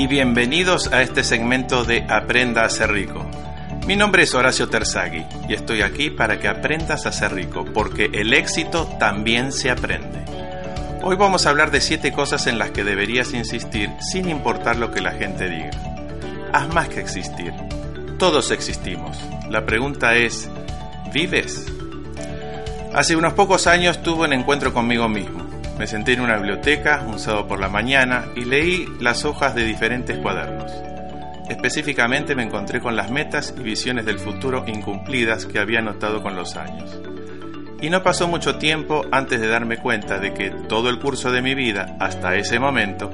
y bienvenidos a este segmento de Aprenda a ser rico. Mi nombre es Horacio Terzaghi y estoy aquí para que aprendas a ser rico, porque el éxito también se aprende. Hoy vamos a hablar de 7 cosas en las que deberías insistir sin importar lo que la gente diga. Haz más que existir. Todos existimos. La pregunta es, ¿vives? Hace unos pocos años tuve un encuentro conmigo mismo. Me senté en una biblioteca un sábado por la mañana y leí las hojas de diferentes cuadernos. Específicamente me encontré con las metas y visiones del futuro incumplidas que había notado con los años. Y no pasó mucho tiempo antes de darme cuenta de que todo el curso de mi vida, hasta ese momento,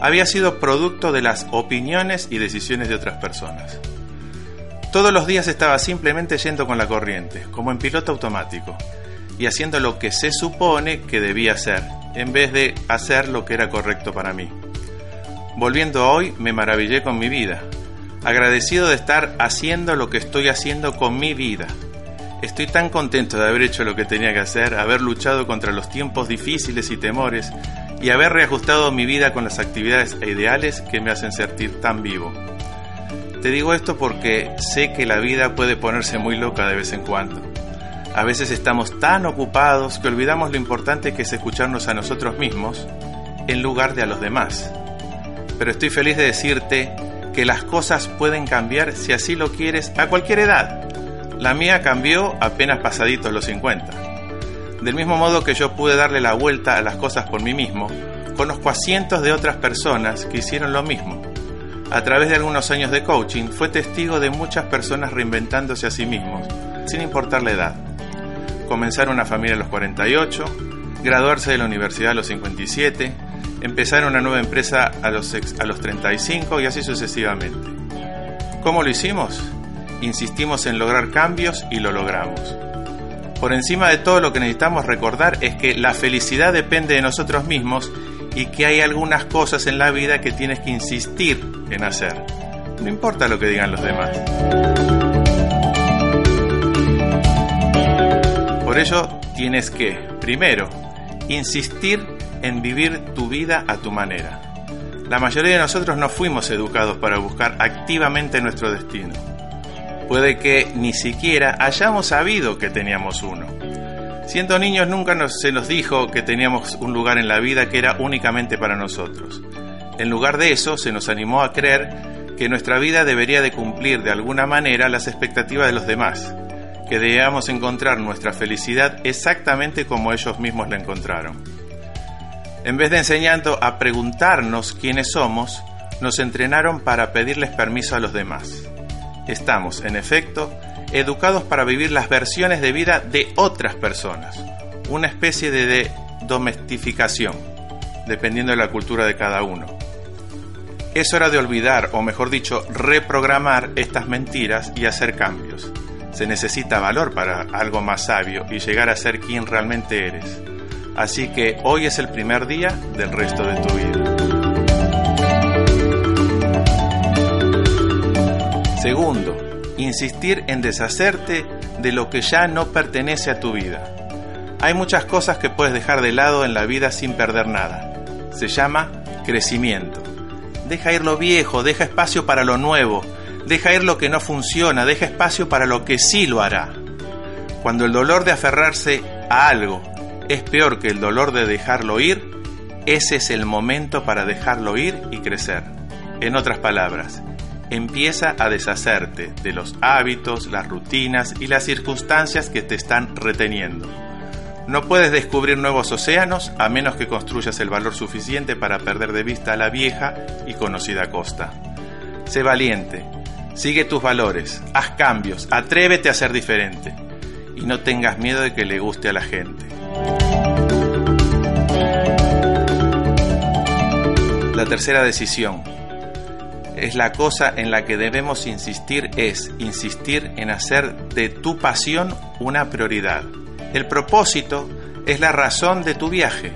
había sido producto de las opiniones y decisiones de otras personas. Todos los días estaba simplemente yendo con la corriente, como en piloto automático, y haciendo lo que se supone que debía hacer, en vez de hacer lo que era correcto para mí. Volviendo a hoy, me maravillé con mi vida, agradecido de estar haciendo lo que estoy haciendo con mi vida. Estoy tan contento de haber hecho lo que tenía que hacer, haber luchado contra los tiempos difíciles y temores y haber reajustado mi vida con las actividades e ideales que me hacen sentir tan vivo. Te digo esto porque sé que la vida puede ponerse muy loca de vez en cuando a veces estamos tan ocupados que olvidamos lo importante que es escucharnos a nosotros mismos en lugar de a los demás. Pero estoy feliz de decirte que las cosas pueden cambiar si así lo quieres a cualquier edad. La mía cambió apenas pasaditos los 50. Del mismo modo que yo pude darle la vuelta a las cosas por mí mismo, conozco a cientos de otras personas que hicieron lo mismo. A través de algunos años de coaching, fue testigo de muchas personas reinventándose a sí mismos, sin importar la edad comenzar una familia a los 48, graduarse de la universidad a los 57, empezar una nueva empresa a los, a los 35 y así sucesivamente. ¿Cómo lo hicimos? Insistimos en lograr cambios y lo logramos. Por encima de todo lo que necesitamos recordar es que la felicidad depende de nosotros mismos y que hay algunas cosas en la vida que tienes que insistir en hacer. No importa lo que digan los demás. Por ello tienes que, primero, insistir en vivir tu vida a tu manera. La mayoría de nosotros no fuimos educados para buscar activamente nuestro destino. Puede que ni siquiera hayamos sabido que teníamos uno. Siendo niños nunca se nos dijo que teníamos un lugar en la vida que era únicamente para nosotros. En lugar de eso, se nos animó a creer que nuestra vida debería de cumplir de alguna manera las expectativas de los demás, que debamos encontrar nuestra felicidad exactamente como ellos mismos la encontraron. En vez de enseñando a preguntarnos quiénes somos, nos entrenaron para pedirles permiso a los demás. Estamos, en efecto, educados para vivir las versiones de vida de otras personas, una especie de domestificación, dependiendo de la cultura de cada uno. Es hora de olvidar, o mejor dicho, reprogramar estas mentiras y hacer cambios se necesita valor para algo más sabio y llegar a ser quien realmente eres. Así que hoy es el primer día del resto de tu vida. Segundo, insistir en deshacerte de lo que ya no pertenece a tu vida. Hay muchas cosas que puedes dejar de lado en la vida sin perder nada. Se llama crecimiento. Deja ir lo viejo, deja espacio para lo nuevo, Deja ir lo que no funciona, deja espacio para lo que sí lo hará. Cuando el dolor de aferrarse a algo es peor que el dolor de dejarlo ir, ese es el momento para dejarlo ir y crecer. En otras palabras, empieza a deshacerte de los hábitos, las rutinas y las circunstancias que te están reteniendo. No puedes descubrir nuevos océanos a menos que construyas el valor suficiente para perder de vista la vieja y conocida costa. Sé valiente, Sigue tus valores, haz cambios, atrévete a ser diferente y no tengas miedo de que le guste a la gente. La tercera decisión es la cosa en la que debemos insistir es insistir en hacer de tu pasión una prioridad. El propósito es la razón de tu viaje.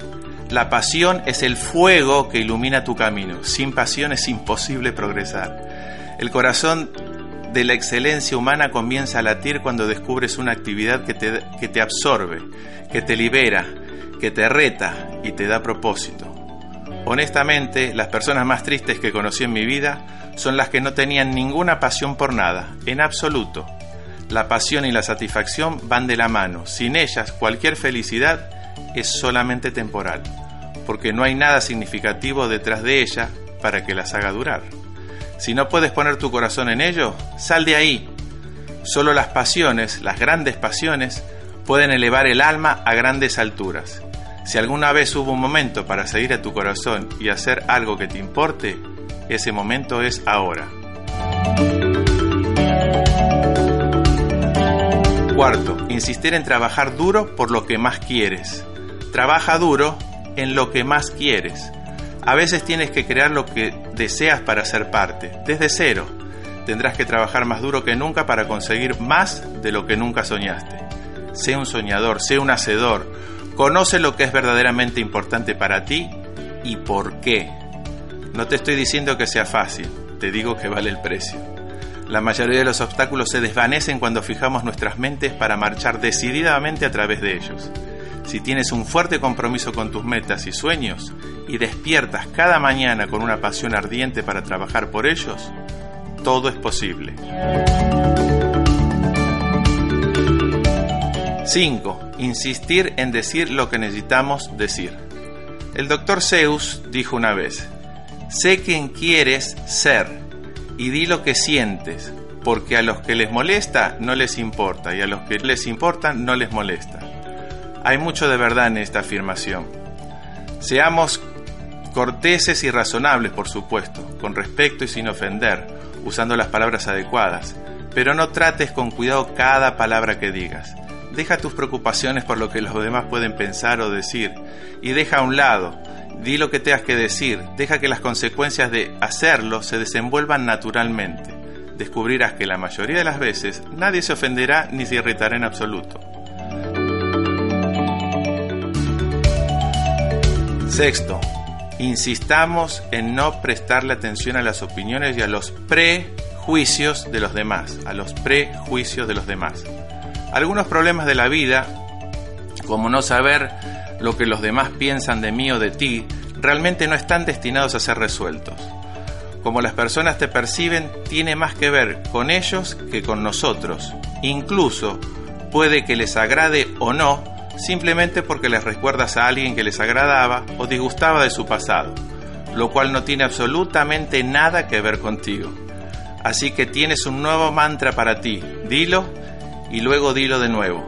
La pasión es el fuego que ilumina tu camino. Sin pasión es imposible progresar. El corazón de la excelencia humana comienza a latir cuando descubres una actividad que te, que te absorbe, que te libera, que te reta y te da propósito. Honestamente, las personas más tristes que conocí en mi vida son las que no tenían ninguna pasión por nada, en absoluto. La pasión y la satisfacción van de la mano. Sin ellas, cualquier felicidad es solamente temporal, porque no hay nada significativo detrás de ella para que las haga durar. Si no puedes poner tu corazón en ello, sal de ahí. Solo las pasiones, las grandes pasiones, pueden elevar el alma a grandes alturas. Si alguna vez hubo un momento para seguir a tu corazón y hacer algo que te importe, ese momento es ahora. Cuarto, insistir en trabajar duro por lo que más quieres. Trabaja duro en lo que más quieres. A veces tienes que crear lo que deseas para ser parte, desde cero. Tendrás que trabajar más duro que nunca para conseguir más de lo que nunca soñaste. Sé un soñador, sé un hacedor, Conoce lo que es verdaderamente importante para ti y por qué. No te estoy diciendo que sea fácil, te digo que vale el precio. La mayoría de los obstáculos se desvanecen cuando fijamos nuestras mentes para marchar decididamente a través de ellos. Si tienes un fuerte compromiso con tus metas y sueños y despiertas cada mañana con una pasión ardiente para trabajar por ellos, todo es posible. 5. Insistir en decir lo que necesitamos decir. El doctor Zeus dijo una vez, sé quién quieres ser y di lo que sientes, porque a los que les molesta no les importa y a los que les importa no les molesta. Hay mucho de verdad en esta afirmación. Seamos corteses y razonables, por supuesto, con respeto y sin ofender, usando las palabras adecuadas, pero no trates con cuidado cada palabra que digas. Deja tus preocupaciones por lo que los demás pueden pensar o decir y deja a un lado. Di lo que tengas que decir, deja que las consecuencias de hacerlo se desenvuelvan naturalmente. Descubrirás que la mayoría de las veces nadie se ofenderá ni se irritará en absoluto. Sexto, insistamos en no prestarle atención a las opiniones y a los prejuicios de los demás, a los prejuicios de los demás. Algunos problemas de la vida, como no saber lo que los demás piensan de mí o de ti, realmente no están destinados a ser resueltos. Como las personas te perciben, tiene más que ver con ellos que con nosotros. Incluso puede que les agrade o no, simplemente porque les recuerdas a alguien que les agradaba o disgustaba de su pasado, lo cual no tiene absolutamente nada que ver contigo. Así que tienes un nuevo mantra para ti, dilo y luego dilo de nuevo.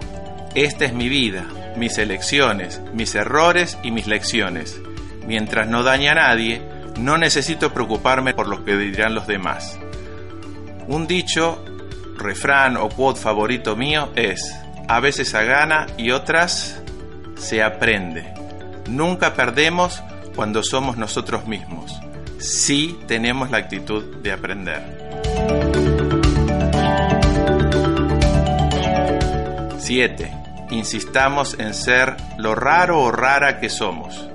Esta es mi vida, mis elecciones, mis errores y mis lecciones. Mientras no dañe a nadie, no necesito preocuparme por lo que dirán los demás. Un dicho, refrán o quote favorito mío es, a veces se gana y otras se aprende. Nunca perdemos cuando somos nosotros mismos. Sí tenemos la actitud de aprender. 7. Insistamos en ser lo raro o rara que somos.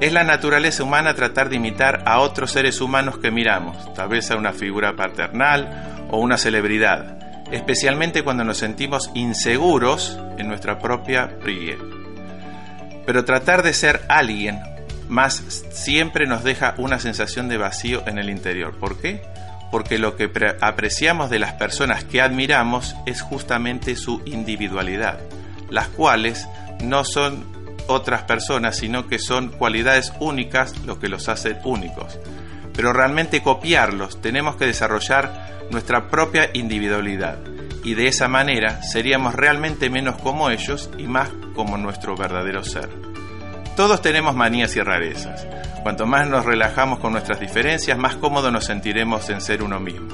Es la naturaleza humana tratar de imitar a otros seres humanos que miramos, tal vez a una figura paternal o una celebridad, especialmente cuando nos sentimos inseguros en nuestra propia prie. Pero tratar de ser alguien más siempre nos deja una sensación de vacío en el interior. ¿Por qué? porque lo que apreciamos de las personas que admiramos es justamente su individualidad, las cuales no son otras personas, sino que son cualidades únicas lo que los hace únicos. Pero realmente copiarlos tenemos que desarrollar nuestra propia individualidad y de esa manera seríamos realmente menos como ellos y más como nuestro verdadero ser. Todos tenemos manías y rarezas. Cuanto más nos relajamos con nuestras diferencias, más cómodo nos sentiremos en ser uno mismo.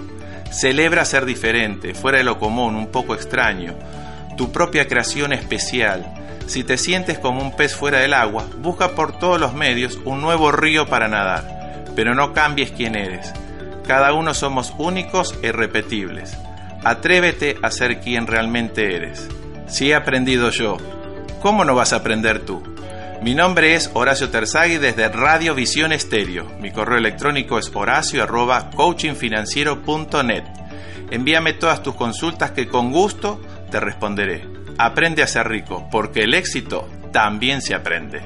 Celebra ser diferente, fuera de lo común, un poco extraño, tu propia creación especial. Si te sientes como un pez fuera del agua, busca por todos los medios un nuevo río para nadar, pero no cambies quién eres. Cada uno somos únicos e irrepetibles. Atrévete a ser quien realmente eres. Si he aprendido yo, ¿cómo no vas a aprender tú? Mi nombre es Horacio Terzagui desde Radio Visión Estéreo. Mi correo electrónico es horacio.coachingfinanciero.net. Envíame todas tus consultas que con gusto te responderé. Aprende a ser rico, porque el éxito también se aprende.